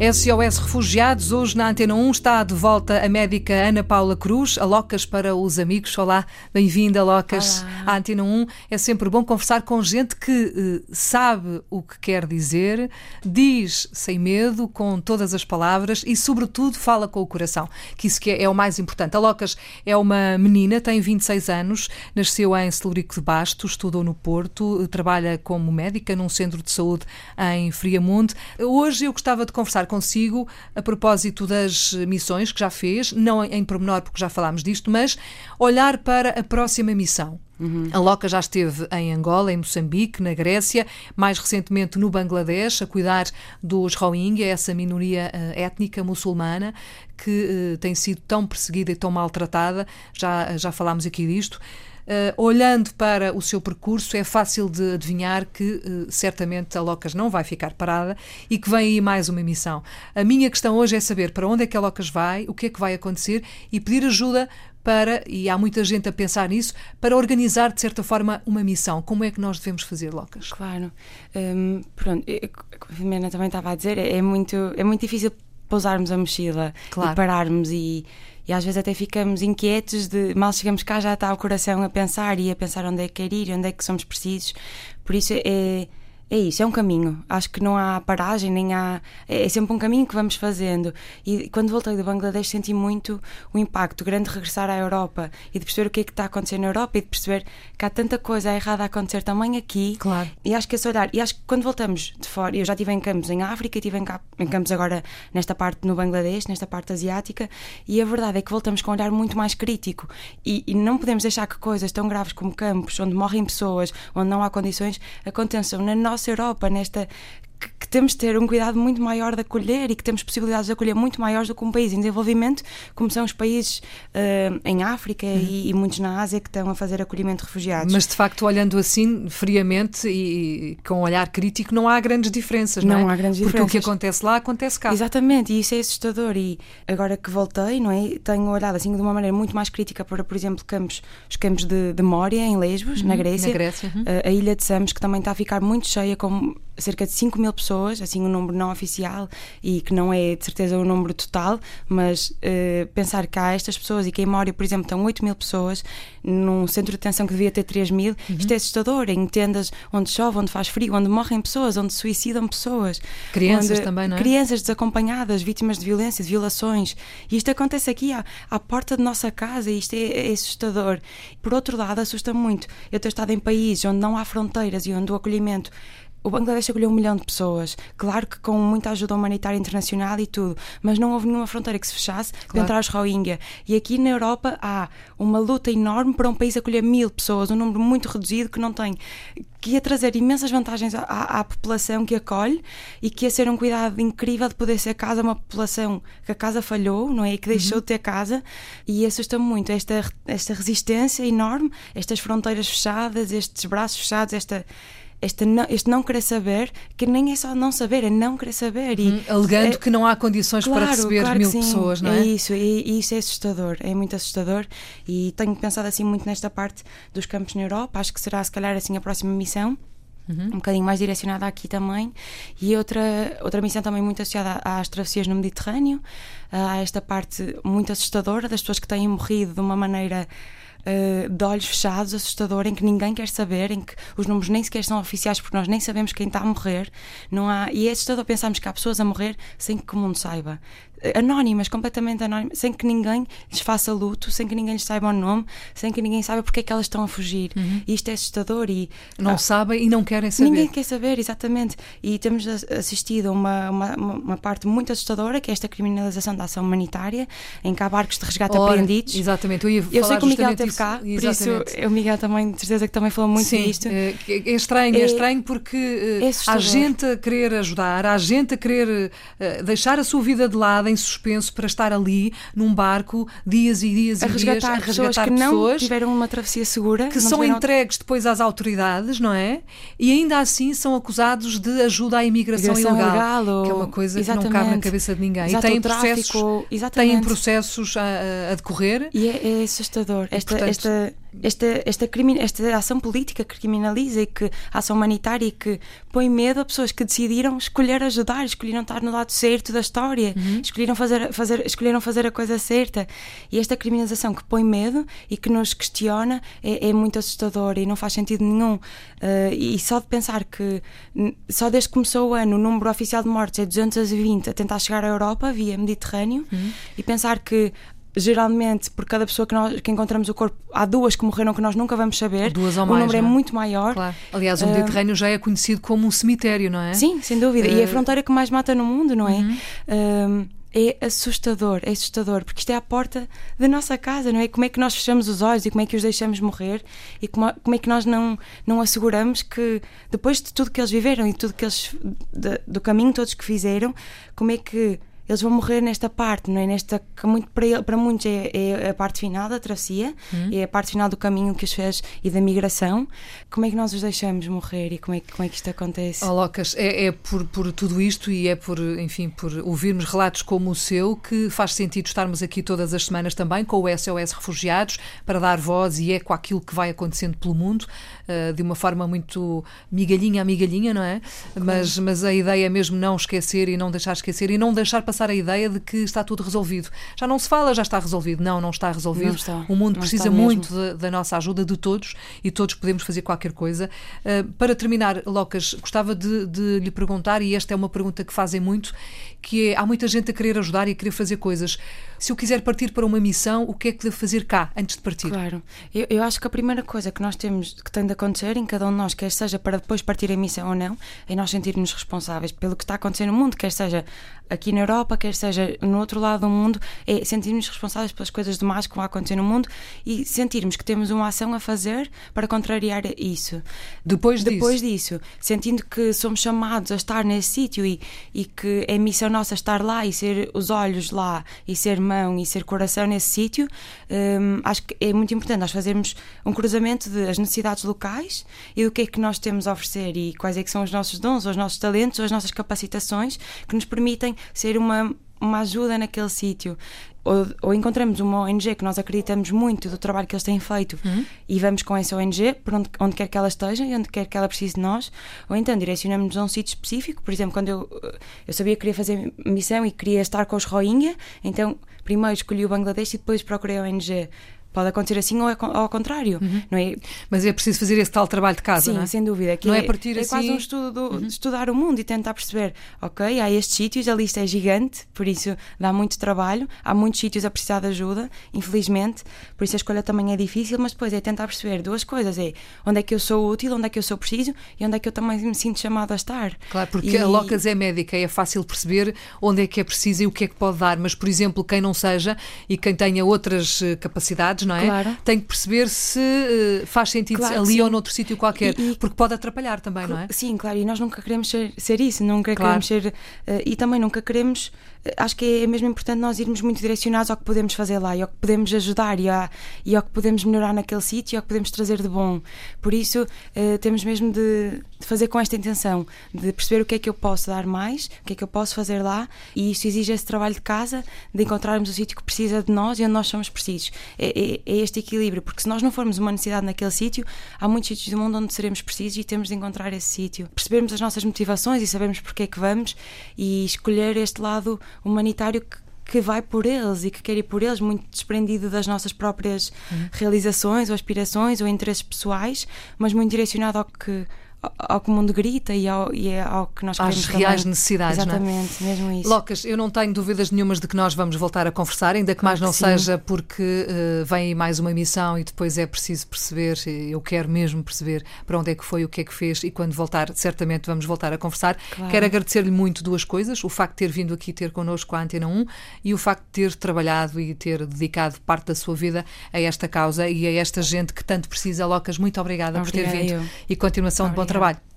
SOS Refugiados, hoje na Antena 1 está de volta a médica Ana Paula Cruz, a Locas para os amigos. Olá, bem-vinda, Locas, Olá. à Antena 1. É sempre bom conversar com gente que uh, sabe o que quer dizer, diz sem medo, com todas as palavras e, sobretudo, fala com o coração, que isso que é, é o mais importante. A Locas é uma menina, tem 26 anos, nasceu em Celurico de Basto, estudou no Porto, trabalha como médica num centro de saúde em Friamundo. Hoje eu gostava de conversar consigo a propósito das missões que já fez, não em pormenor porque já falámos disto, mas olhar para a próxima missão. Uhum. A Loca já esteve em Angola, em Moçambique, na Grécia, mais recentemente no Bangladesh, a cuidar dos Rohingya, essa minoria uh, étnica muçulmana que uh, tem sido tão perseguida e tão maltratada. Já, já falámos aqui disto. Uh, olhando para o seu percurso, é fácil de adivinhar que uh, certamente a Locas não vai ficar parada e que vem aí mais uma missão. A minha questão hoje é saber para onde é que a Locas vai, o que é que vai acontecer e pedir ajuda para, e há muita gente a pensar nisso, para organizar de certa forma uma missão. Como é que nós devemos fazer, Locas? Claro. Um, pronto, como a Filomena também estava a dizer, é muito, é muito difícil pousarmos a mochila claro. e pararmos e e às vezes até ficamos inquietos de mal chegamos cá já está o coração a pensar e a pensar onde é que quer ir, onde é que somos precisos. Por isso é é isso, é um caminho. Acho que não há paragem, nem há. É, é sempre um caminho que vamos fazendo. E quando voltei do Bangladesh senti muito o impacto grande de regressar à Europa e de perceber o que é que está a acontecer na Europa e de perceber que há tanta coisa errada a acontecer também aqui. Claro. E acho que esse olhar. E acho que quando voltamos de fora, eu já estive em campos em África, estive em, em campos agora nesta parte no Bangladesh, nesta parte asiática, e a verdade é que voltamos com um olhar muito mais crítico. E, e não podemos deixar que coisas tão graves como campos, onde morrem pessoas, onde não há condições, aconteçam na nossa nossa Europa, nesta que, que, temos de ter um cuidado muito maior de acolher e que temos possibilidades de acolher muito maiores do que um país em desenvolvimento, como são os países uh, em África uhum. e, e, muitos na Ásia que estão a fazer acolhimento de refugiados. Mas de facto, olhando assim, friamente e, e com um olhar crítico, não há grandes diferenças, não, não é? há grandes Porque diferenças. o que acontece lá acontece cá. Exatamente, e isso é assustador. E agora que voltei, não é? Tenho olhado assim de uma maneira muito mais crítica para, por exemplo, campos, os campos de, de Mória, em Lesbos, uhum, na Grécia, na Grécia. Uhum. A, a ilha de Samos, que também está a ficar muito cheia, com cerca de 5 mil pessoas, assim um número não oficial e que não é de certeza o número total, mas uh, pensar que há estas pessoas e que em Mória, por exemplo, estão 8 mil pessoas num centro de detenção que devia ter 3 mil, uhum. isto é assustador, em tendas onde chove, onde faz frio, onde morrem pessoas, onde suicidam pessoas. Crianças também, não é? Crianças desacompanhadas, vítimas de violência, de violações. E isto acontece aqui à, à porta de nossa casa e isto é, é assustador. Por outro lado, assusta muito eu ter estado em países onde não há fronteiras e onde o acolhimento o Bangladesh acolheu um milhão de pessoas, claro que com muita ajuda humanitária internacional e tudo, mas não houve nenhuma fronteira que se fechasse claro. para entrar os Rohingya. E aqui na Europa há uma luta enorme para um país acolher mil pessoas, um número muito reduzido que não tem, que ia trazer imensas vantagens à, à, população que acolhe e que ia ser um cuidado incrível de poder ser casa uma população que a casa falhou, não é? E que deixou uhum. de ter casa. E assusta-me muito esta, esta resistência enorme, estas fronteiras fechadas, estes braços fechados, esta este não, este não querer saber, que nem é só não saber, é não querer saber. E, hum, alegando é, que não há condições claro, para receber claro mil sim, pessoas, não é? É isso, e, e, isso é assustador, é muito assustador. E tenho pensado assim muito nesta parte dos campos na Europa, acho que será se calhar assim a próxima missão. Uhum. um bocadinho mais direcionada aqui também e outra outra missão também muito associada às travessias no Mediterrâneo a esta parte muito assustadora das pessoas que têm morrido de uma maneira uh, de olhos fechados, assustador, em que ninguém quer saber, em que os números nem sequer são oficiais porque nós nem sabemos quem está a morrer. Não há, e é assustador pensarmos que há pessoas a morrer sem que o mundo saiba anónimas, completamente anónimas, sem que ninguém lhes faça luto, sem que ninguém lhes saiba o nome, sem que ninguém saiba porque é que elas estão a fugir. Uhum. E isto é assustador e não ah, sabem e não querem saber. Ninguém quer saber, exatamente. E temos assistido a uma, uma, uma, parte muito assustadora que é esta criminalização da ação humanitária, em que há barcos de resgate Ora, apreendidos. Exatamente, eu, ia eu sei que o Miguel esteve cá, por isso o Miguel também, de certeza que também falou muito Sim, disto. É, é estranho, é, é estranho porque é há gente a querer ajudar, há gente a querer uh, deixar a sua vida de lado em suspenso para estar ali num barco dias e dias a e resgatar dias a resgatar pessoas que pessoas não tiveram uma travessia segura, que são tiveram... entregues depois às autoridades, não é? E ainda assim são acusados de ajuda à imigração ilegal, legal, que é uma coisa Exatamente. que não cabe na cabeça de ninguém. Exato, e têm processos, têm processos a, a, decorrer. E é, é assustador. esta, portanto... esta esta, esta, esta ação política que criminaliza e que a ação humanitária e que põe medo a pessoas que decidiram escolher ajudar, escolheram estar no lado certo da história, uhum. escolheram, fazer, fazer, escolheram fazer a coisa certa. E esta criminalização que põe medo e que nos questiona é, é muito assustadora e não faz sentido nenhum. Uh, e só de pensar que só desde que começou o ano o número oficial de mortes é 220 a tentar chegar à Europa via Mediterrâneo uhum. e pensar que geralmente por cada pessoa que, nós, que encontramos o corpo, há duas que morreram que nós nunca vamos saber. Duas ou mais, o número é? é muito maior. Claro. Aliás, o uh, Mediterrâneo já é conhecido como um cemitério, não é? Sim, sem dúvida. Uh, e é a fronteira que mais mata no mundo, não é? Uhum. Uh, é assustador, é assustador, porque isto é a porta da nossa casa, não é? Como é que nós fechamos os olhos e como é que os deixamos morrer e como, como é que nós não, não asseguramos que, depois de tudo que eles viveram e tudo que eles, de, do caminho todos que fizeram, como é que eles vão morrer nesta parte, não é? Nesta que muito, para, para muitos é, é, a parte final da travessia, uhum. é a parte final do caminho que os fez e da migração. Como é que nós os deixamos morrer e como é, como é que isto acontece? Oh, Locas, é, é por, por tudo isto e é por, enfim, por ouvirmos relatos como o seu que faz sentido estarmos aqui todas as semanas também com o SOS Refugiados para dar voz e eco àquilo que vai acontecendo pelo mundo uh, de uma forma muito migalhinha a migalhinha, não é? Claro. Mas, mas a ideia é mesmo não esquecer e não deixar esquecer e não deixar passar passar a ideia de que está tudo resolvido. Já não se fala, já está resolvido. Não, não está resolvido. Não está. O mundo precisa muito da, da, nossa ajuda, de todos, e todos podemos fazer qualquer coisa. Uh, para terminar, Locas, gostava de, de lhe perguntar, e esta é uma pergunta que fazem muito, que é, há muita gente a querer ajudar e a querer fazer coisas. Se eu quiser partir para uma missão, o que é que devo fazer cá, antes de partir? Claro. Eu, eu acho que a primeira coisa que nós temos, que tem de acontecer em cada um de nós, quer seja para depois partir a missão ou não, é nós sentirmos responsáveis pelo que está acontecendo no mundo, quer seja aqui na Europa, quer seja no outro lado do mundo, é sentirmos responsáveis pelas coisas demais que vão acontecer no mundo e sentirmos que temos uma ação a fazer para contrariar isso. Depois, Depois disso, disso sentindo que somos chamados a estar nesse sítio e, e que é missão nossa estar lá e ser os olhos lá e ser mão e ser coração nesse sítio, hum, acho que é muito importante nós fazermos um cruzamento das necessidades locais e do que é que nós temos a oferecer e quais é que são os nossos dons, os nossos talentos, as nossas capacitações que nos permitem ser uma, uma ajuda naquele sítio. Ou, ou, encontramos uma ONG que nós acreditamos muito do trabalho que eles têm feito uhum. e vamos com essa ONG por onde, onde quer que ela esteja e onde quer que ela precise de nós, ou então direcionamos-nos a um sítio específico. Por exemplo, quando eu, eu sabia que queria fazer missão e queria estar com os Rohingya, então primeiro escolhi o Bangladesh e depois procurei a ONG Pode acontecer assim ou, é, ao contrário, uhum. não é? Mas é preciso fazer esse tal trabalho de casa, Sim, não é? sem dúvida. Que não é, é partir é assim... quase um estudo do, uhum. de estudar o mundo e tentar perceber, ok, há estes sítios, a lista é gigante, por isso dá muito trabalho, há muitos sítios a precisar de ajuda, infelizmente, por isso a escolha também é difícil, mas depois é tentar perceber duas coisas, é onde é que eu sou útil, onde é que eu sou preciso e onde é que eu também me sinto chamado a estar. Claro, porque e... a Locas é médica, é fácil perceber onde é que é preciso e o que é que pode dar, mas, por exemplo, quem não seja e quem tenha outras eh, capacidades, não é? Claro. Tem perceber se uh, faz sentido claro, ali sim. ou noutro sítio qualquer, e, e, porque pode atrapalhar também, não é? Sim, claro, e nós nunca queremos ser, ser isso, nunca claro. queremos ser. Uh, e também nunca queremos acho que é mesmo importante nós irmos muito direcionados ao que podemos fazer lá e ao que podemos ajudar e, a, e ao que podemos melhorar naquele sítio e ao que podemos trazer de bom. Por isso, temos mesmo de, de, fazer com esta intenção, de perceber o que é que eu posso dar mais, o que é que eu posso fazer lá, e isso exige esse trabalho de casa, de encontrarmos o sítio que precisa de nós e onde nós somos precisos. É, é, é este equilíbrio, porque se nós não formos uma necessidade naquele sítio, há muitos sítios do mundo onde seremos precisos e temos de encontrar esse sítio. Percebermos as nossas motivações e sabermos porque é que vamos e escolher este lado humanitário que, que vai por eles e que quer ir por eles, muito desprendido das nossas próprias uhum. realizações ou aspirações ou interesses pessoais, mas muito direcionado ao que ao que o mundo grita e ao, e é ao que nós queremos Às reais também. necessidades, Exatamente, não é? mesmo isso. Locas, eu não tenho dúvidas nenhumas de que nós vamos voltar a conversar, ainda que mais não que seja porque uh, vem mais uma missão e depois é preciso perceber, eu quero mesmo perceber para onde é que foi, o que é que fez e quando voltar, certamente vamos voltar a conversar. Claro. Quero agradecer-lhe muito duas coisas, o facto de ter vindo aqui ter connosco a Antena 1 e o facto de ter trabalhado e ter dedicado parte da sua vida a esta causa e a esta gente que tanto precisa. Locas, muito obrigada, obrigada por ter vindo eu. e continuação obrigada. de bom trabalho.